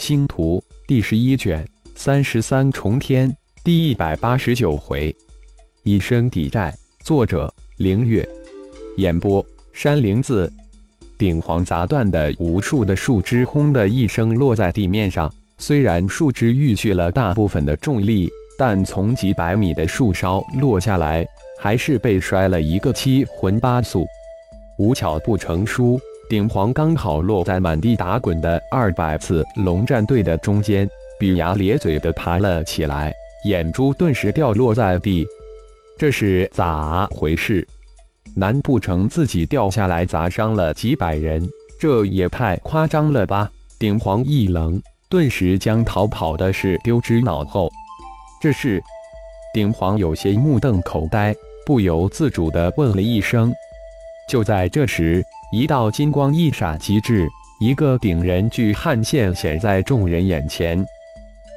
星图第十一卷三十三重天第一百八十九回，以身抵债。作者：凌月。演播：山灵子。顶黄砸断的无数的树枝，轰的一声落在地面上。虽然树枝预去了大部分的重力，但从几百米的树梢落下来，还是被摔了一个七荤八素。无巧不成书，顶皇刚好落在满地打滚的二百次龙战队的中间，比牙咧嘴的爬了起来，眼珠顿时掉落在地。这是咋回事？难不成自己掉下来砸伤了几百人？这也太夸张了吧！顶皇一愣，顿时将逃跑的事丢之脑后。这是顶皇有些目瞪口呆，不由自主地问了一声。就在这时，一道金光一闪即至，一个顶人巨汉现显在众人眼前。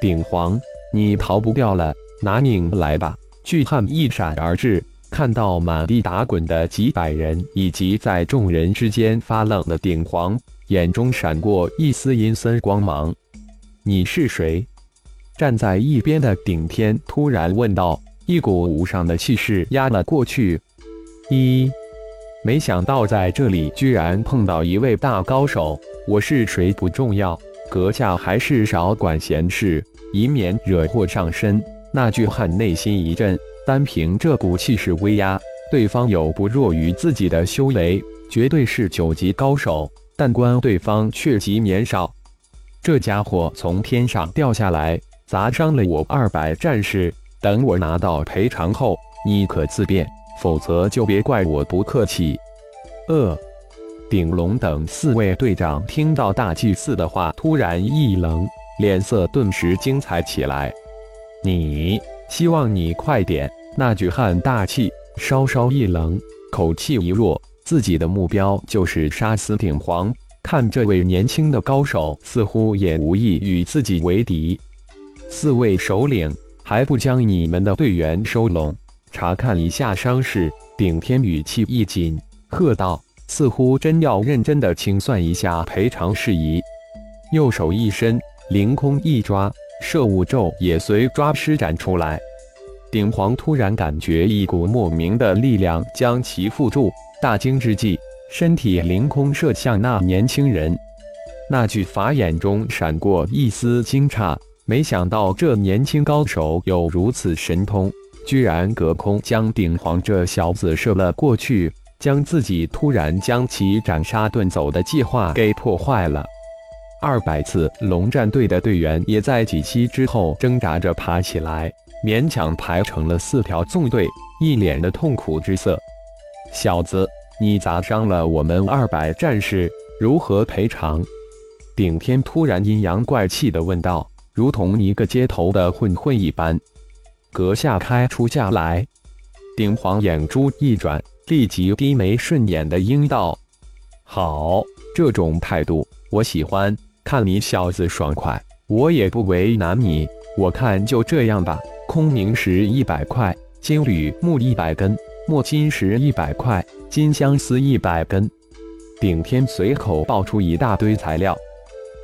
顶皇，你逃不掉了，拿命来吧！巨汉一闪而至，看到满地打滚的几百人，以及在众人之间发愣的顶皇，眼中闪过一丝阴森光芒。你是谁？站在一边的顶天突然问道，一股无上的气势压了过去。一。没想到在这里居然碰到一位大高手，我是谁不重要，阁下还是少管闲事，以免惹祸上身。那巨汉内心一震，单凭这股气势威压，对方有不弱于自己的修为，绝对是九级高手。但观对方却极年少，这家伙从天上掉下来，砸伤了我二百战士。等我拿到赔偿后，你可自便。否则就别怪我不客气。呃，鼎龙等四位队长听到大祭司的话，突然一愣，脸色顿时精彩起来。你希望你快点。那巨汉大气，稍稍一冷，口气一弱，自己的目标就是杀死鼎皇。看这位年轻的高手，似乎也无意与自己为敌。四位首领，还不将你们的队员收拢？查看一下伤势，顶天语气一紧，喝道：“似乎真要认真的清算一下赔偿事宜。”右手一伸，凌空一抓，摄物咒也随抓施展出来。顶皇突然感觉一股莫名的力量将其缚住，大惊之际，身体凌空射向那年轻人。那具法眼中闪过一丝惊诧，没想到这年轻高手有如此神通。居然隔空将顶皇这小子射了过去，将自己突然将其斩杀遁走的计划给破坏了。二百次龙战队的队员也在几息之后挣扎着爬起来，勉强排成了四条纵队，一脸的痛苦之色。小子，你砸伤了我们二百战士，如何赔偿？顶天突然阴阳怪气地问道，如同一个街头的混混一般。阁下开出价来，顶皇眼珠一转，立即低眉顺眼的应道：“好，这种态度我喜欢。看你小子爽快，我也不为难你。我看就这样吧。空明石一百块，金缕木一百根，墨金石一百块，金相思一百根。”顶天随口爆出一大堆材料，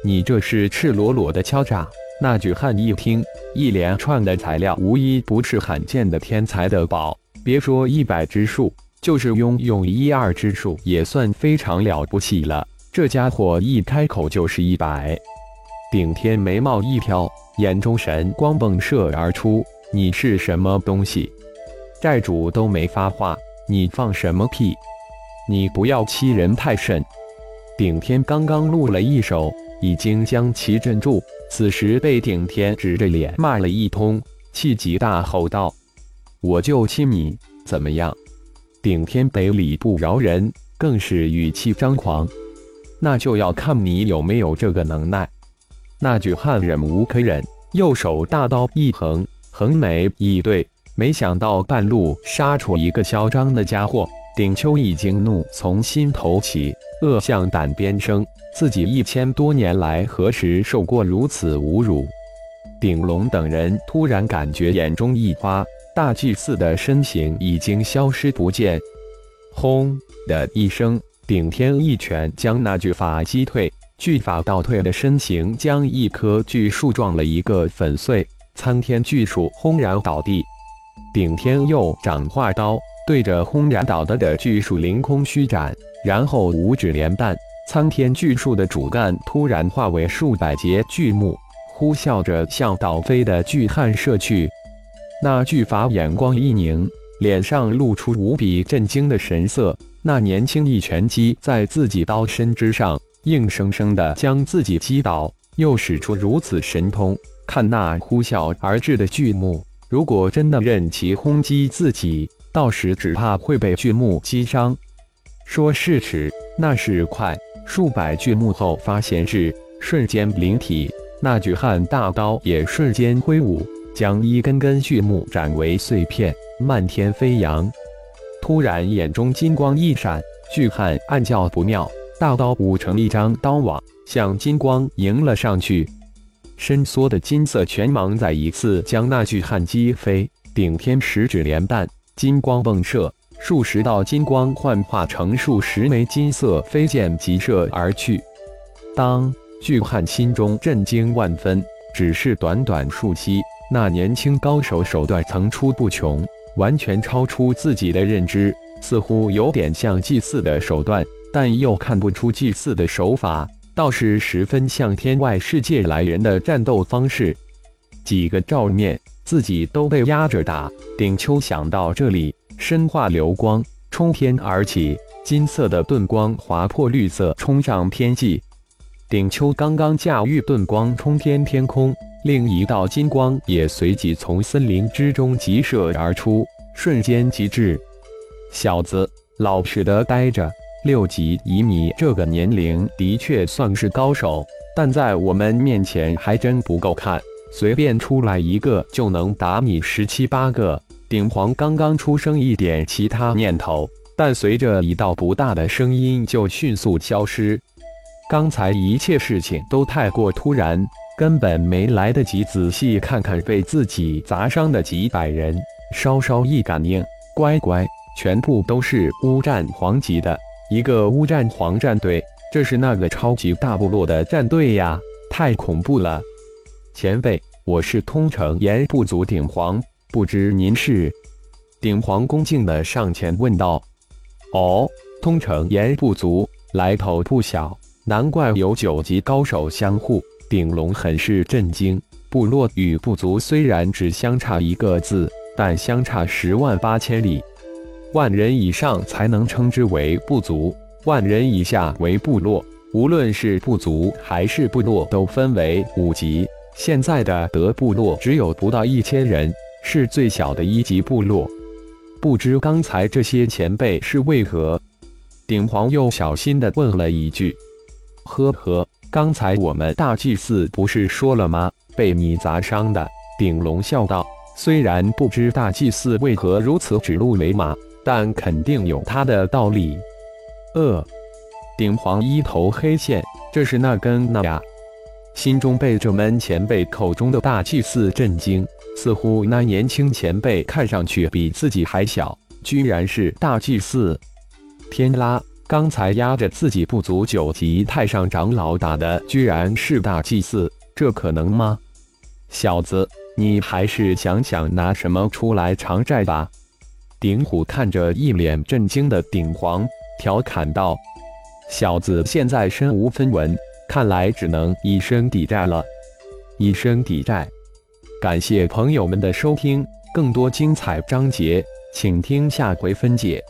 你这是赤裸裸的敲诈。那句汉一听，一连串的材料无一不是罕见的天才的宝。别说一百之数，就是拥有一二之数，也算非常了不起了。这家伙一开口就是一百。顶天眉毛一挑，眼中神光迸射而出：“你是什么东西？债主都没发话，你放什么屁？你不要欺人太甚！”顶天刚刚录了一手，已经将其镇住。此时被顶天指着脸骂了一通，气急大吼道：“我就气你怎么样？”顶天北理不饶人，更是语气张狂：“那就要看你有没有这个能耐。”那巨汉忍无可忍，右手大刀一横，横眉一对，没想到半路杀出一个嚣张的家伙。顶秋已经怒从心头起，恶向胆边生。自己一千多年来何时受过如此侮辱？顶龙等人突然感觉眼中一花，大祭司的身形已经消失不见。轰的一声，顶天一拳将那巨法击退，巨法倒退的身形将一棵巨树撞了一个粉碎，苍天巨树轰然倒地。顶天又掌化刀，对着轰然倒的的巨树凌空虚斩，然后五指连弹，苍天巨树的主干突然化为数百节巨木，呼啸着向倒飞的巨汉射去。那巨法眼光一凝，脸上露出无比震惊的神色。那年轻一拳击在自己刀身之上，硬生生的将自己击倒，又使出如此神通。看那呼啸而至的巨木，如果真的任其轰击自己，到时只怕会被巨木击伤。说是迟，那是快。数百巨木后发现至，瞬间灵体，那巨汉大刀也瞬间挥舞。将一根根巨木斩为碎片，漫天飞扬。突然，眼中金光一闪，巨汉暗叫不妙，大刀舞成一张刀网，向金光迎了上去。伸缩的金色拳芒再一次将那巨汉击飞，顶天十指连弹，金光迸射，数十道金光幻化成数十枚金色飞剑急射而去。当巨汉心中震惊万分，只是短短数息。那年轻高手手段层出不穷，完全超出自己的认知，似乎有点像祭祀的手段，但又看不出祭祀的手法，倒是十分像天外世界来人的战斗方式。几个照面，自己都被压着打。顶秋想到这里，身化流光，冲天而起，金色的盾光划破绿色，冲上天际。顶秋刚刚驾驭盾光冲天天空。另一道金光也随即从森林之中急射而出，瞬间即至。小子，老实的待着。六级以你这个年龄，的确算是高手，但在我们面前还真不够看。随便出来一个，就能打你十七八个。顶皇刚刚出生一点其他念头，但随着一道不大的声音就迅速消失。刚才一切事情都太过突然。根本没来得及仔细看看被自己砸伤的几百人，稍稍一感应，乖乖，全部都是乌战皇级的一个乌战皇战队，这是那个超级大部落的战队呀！太恐怖了！前辈，我是通城岩部族鼎皇，不知您是？鼎皇恭敬的上前问道。哦，通城岩部族来头不小，难怪有九级高手相护。鼎龙很是震惊，部落与部族虽然只相差一个字，但相差十万八千里。万人以上才能称之为部族，万人以下为部落。无论是部族还是部落，都分为五级。现在的德部落只有不到一千人，是最小的一级部落。不知刚才这些前辈是为何？鼎皇又小心地问了一句：“呵呵。”刚才我们大祭司不是说了吗？被你砸伤的。鼎龙笑道：“虽然不知大祭司为何如此指鹿为马，但肯定有他的道理。”呃，鼎皇一头黑线，这是那根那呀？心中被这门前辈口中的大祭司震惊，似乎那年轻前辈看上去比自己还小，居然是大祭司！天啦！刚才压着自己不足九级太上长老打的，居然是大祭司，这可能吗？小子，你还是想想拿什么出来偿债吧。鼎虎看着一脸震惊的鼎皇，调侃道：“小子现在身无分文，看来只能以身抵债了。以身抵债。”感谢朋友们的收听，更多精彩章节，请听下回分解。